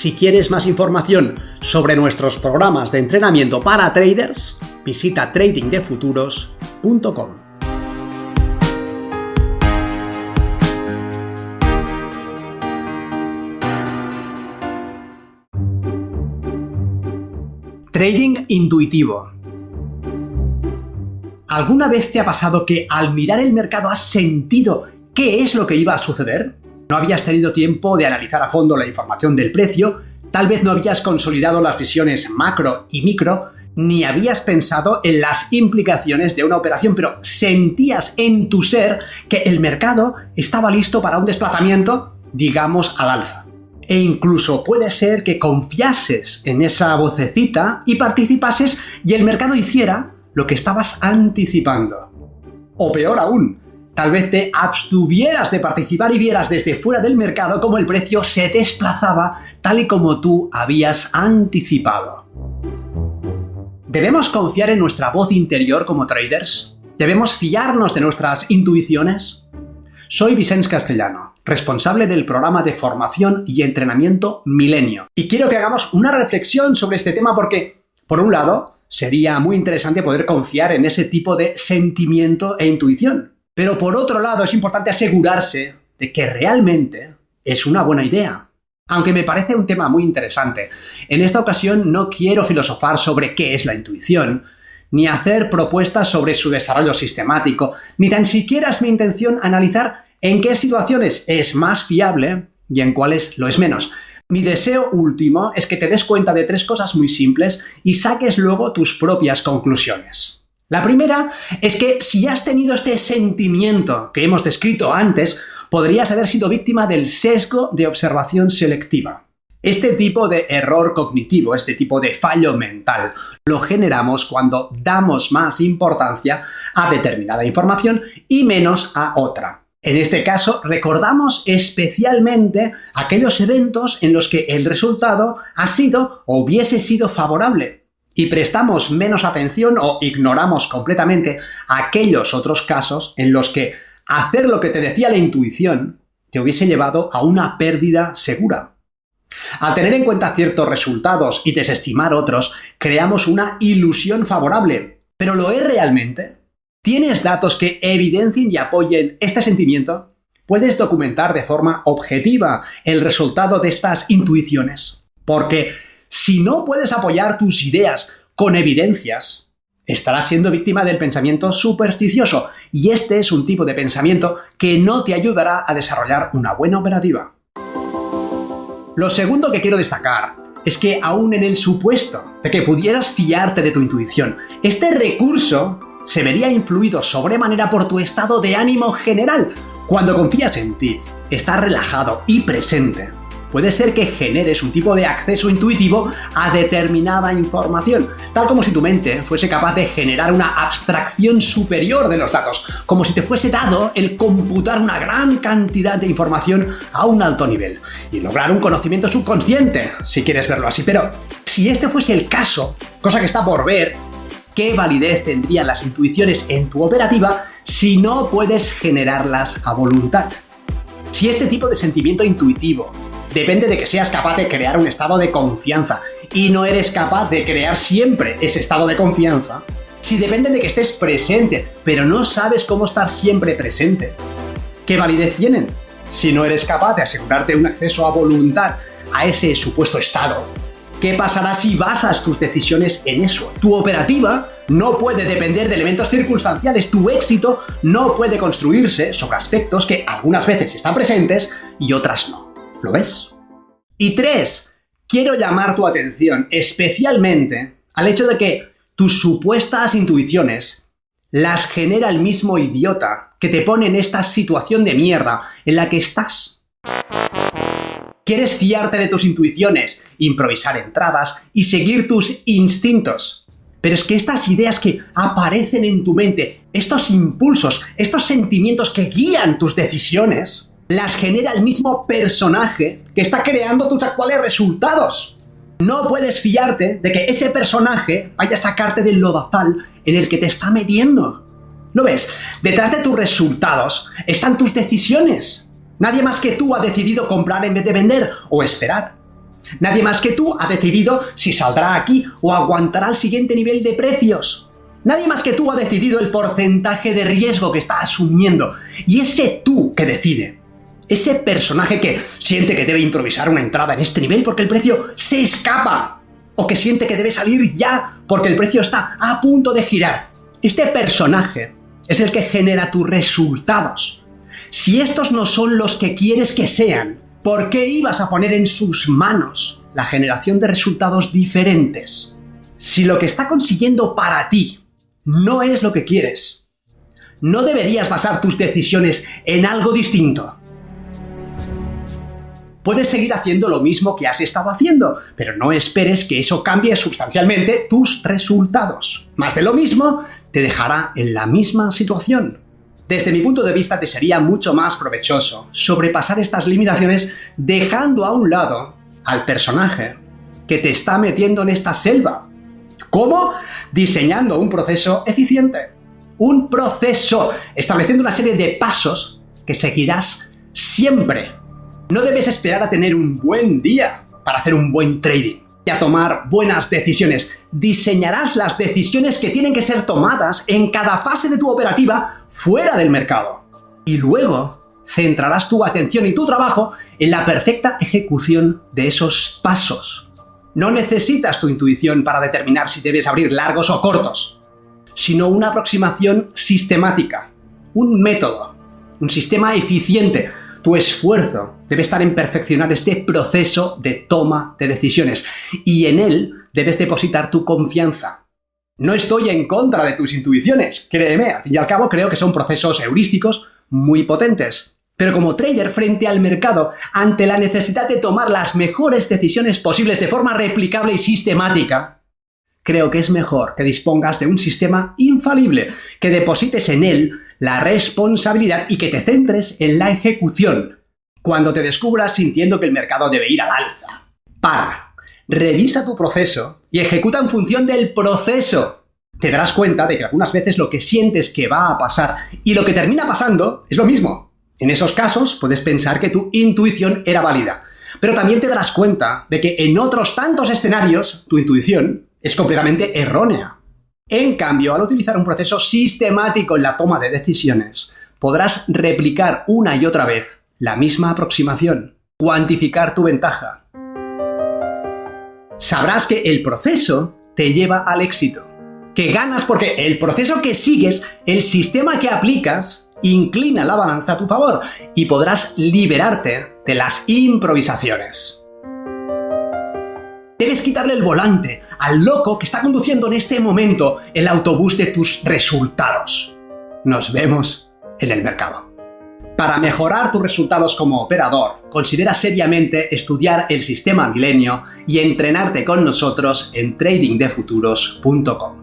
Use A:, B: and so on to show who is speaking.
A: Si quieres más información sobre nuestros programas de entrenamiento para traders, visita tradingdefuturos.com. Trading intuitivo. ¿Alguna vez te ha pasado que al mirar el mercado has sentido qué es lo que iba a suceder? No habías tenido tiempo de analizar a fondo la información del precio, tal vez no habías consolidado las visiones macro y micro, ni habías pensado en las implicaciones de una operación, pero sentías en tu ser que el mercado estaba listo para un desplazamiento, digamos, al alza. E incluso puede ser que confiases en esa vocecita y participases y el mercado hiciera lo que estabas anticipando. O peor aún, Tal vez te abstuvieras de participar y vieras desde fuera del mercado cómo el precio se desplazaba tal y como tú habías anticipado. ¿Debemos confiar en nuestra voz interior como traders? ¿Debemos fiarnos de nuestras intuiciones? Soy Vicens Castellano, responsable del programa de formación y entrenamiento Milenio, y quiero que hagamos una reflexión sobre este tema porque, por un lado, sería muy interesante poder confiar en ese tipo de sentimiento e intuición. Pero por otro lado, es importante asegurarse de que realmente es una buena idea. Aunque me parece un tema muy interesante, en esta ocasión no quiero filosofar sobre qué es la intuición, ni hacer propuestas sobre su desarrollo sistemático, ni tan siquiera es mi intención analizar en qué situaciones es más fiable y en cuáles lo es menos. Mi deseo último es que te des cuenta de tres cosas muy simples y saques luego tus propias conclusiones. La primera es que si has tenido este sentimiento que hemos descrito antes, podrías haber sido víctima del sesgo de observación selectiva. Este tipo de error cognitivo, este tipo de fallo mental, lo generamos cuando damos más importancia a determinada información y menos a otra. En este caso, recordamos especialmente aquellos eventos en los que el resultado ha sido o hubiese sido favorable, y prestamos menos atención o ignoramos completamente aquellos otros casos en los que hacer lo que te decía la intuición te hubiese llevado a una pérdida segura. Al tener en cuenta ciertos resultados y desestimar otros, creamos una ilusión favorable. ¿Pero lo es realmente? ¿Tienes datos que evidencien y apoyen este sentimiento? ¿Puedes documentar de forma objetiva el resultado de estas intuiciones? Porque si no puedes apoyar tus ideas con evidencias, estarás siendo víctima del pensamiento supersticioso y este es un tipo de pensamiento que no te ayudará a desarrollar una buena operativa. Lo segundo que quiero destacar es que aún en el supuesto de que pudieras fiarte de tu intuición, este recurso se vería influido sobremanera por tu estado de ánimo general. Cuando confías en ti, estás relajado y presente, puede ser que generes un tipo de acceso intuitivo a determinada información, tal como si tu mente fuese capaz de generar una abstracción superior de los datos, como si te fuese dado el computar una gran cantidad de información a un alto nivel y lograr un conocimiento subconsciente, si quieres verlo así. Pero si este fuese el caso, cosa que está por ver, ¿qué validez tendrían las intuiciones en tu operativa si no puedes generarlas a voluntad? Si este tipo de sentimiento intuitivo depende de que seas capaz de crear un estado de confianza y no eres capaz de crear siempre ese estado de confianza, si depende de que estés presente, pero no sabes cómo estar siempre presente, ¿qué validez tienen? Si no eres capaz de asegurarte un acceso a voluntad a ese supuesto estado, ¿qué pasará si basas tus decisiones en eso? Tu operativa no puede depender de elementos circunstanciales, tu éxito no puede construirse sobre aspectos que algunas veces están presentes y otras no. ¿Lo ves? Y tres, quiero llamar tu atención especialmente al hecho de que tus supuestas intuiciones las genera el mismo idiota que te pone en esta situación de mierda en la que estás. Quieres fiarte de tus intuiciones, improvisar entradas y seguir tus instintos. Pero es que estas ideas que aparecen en tu mente, estos impulsos, estos sentimientos que guían tus decisiones, las genera el mismo personaje que está creando tus actuales resultados. No puedes fiarte de que ese personaje vaya a sacarte del lodazal en el que te está metiendo. ¿Lo ves? Detrás de tus resultados están tus decisiones. Nadie más que tú ha decidido comprar en vez de vender o esperar. Nadie más que tú ha decidido si saldrá aquí o aguantará el siguiente nivel de precios. Nadie más que tú ha decidido el porcentaje de riesgo que está asumiendo. Y ese tú que decide ese personaje que siente que debe improvisar una entrada en este nivel porque el precio se escapa. O que siente que debe salir ya porque el precio está a punto de girar. Este personaje es el que genera tus resultados. Si estos no son los que quieres que sean, ¿por qué ibas a poner en sus manos la generación de resultados diferentes? Si lo que está consiguiendo para ti no es lo que quieres, no deberías basar tus decisiones en algo distinto puedes seguir haciendo lo mismo que has estado haciendo, pero no esperes que eso cambie sustancialmente tus resultados. Más de lo mismo te dejará en la misma situación. Desde mi punto de vista te sería mucho más provechoso sobrepasar estas limitaciones dejando a un lado al personaje que te está metiendo en esta selva. ¿Cómo? Diseñando un proceso eficiente. Un proceso, estableciendo una serie de pasos que seguirás siempre no debes esperar a tener un buen día para hacer un buen trading y a tomar buenas decisiones. Diseñarás las decisiones que tienen que ser tomadas en cada fase de tu operativa fuera del mercado. Y luego centrarás tu atención y tu trabajo en la perfecta ejecución de esos pasos. No necesitas tu intuición para determinar si debes abrir largos o cortos, sino una aproximación sistemática, un método, un sistema eficiente tu esfuerzo debe estar en perfeccionar este proceso de toma de decisiones y en él debes depositar tu confianza. No estoy en contra de tus intuiciones, créeme, al fin y al cabo creo que son procesos heurísticos muy potentes. Pero como trader frente al mercado, ante la necesidad de tomar las mejores decisiones posibles de forma replicable y sistemática, creo que es mejor que dispongas de un sistema infalible, que deposites en él la responsabilidad y que te centres en la ejecución. Cuando te descubras sintiendo que el mercado debe ir al alza, para, revisa tu proceso y ejecuta en función del proceso. Te darás cuenta de que algunas veces lo que sientes que va a pasar y lo que termina pasando es lo mismo. En esos casos puedes pensar que tu intuición era válida, pero también te darás cuenta de que en otros tantos escenarios tu intuición es completamente errónea. En cambio, al utilizar un proceso sistemático en la toma de decisiones, podrás replicar una y otra vez la misma aproximación, cuantificar tu ventaja. Sabrás que el proceso te lleva al éxito, que ganas porque el proceso que sigues, el sistema que aplicas, inclina la balanza a tu favor y podrás liberarte de las improvisaciones. Debes quitarle el volante al loco que está conduciendo en este momento el autobús de tus resultados. Nos vemos en el mercado. Para mejorar tus resultados como operador, considera seriamente estudiar el sistema milenio y entrenarte con nosotros en tradingdefuturos.com.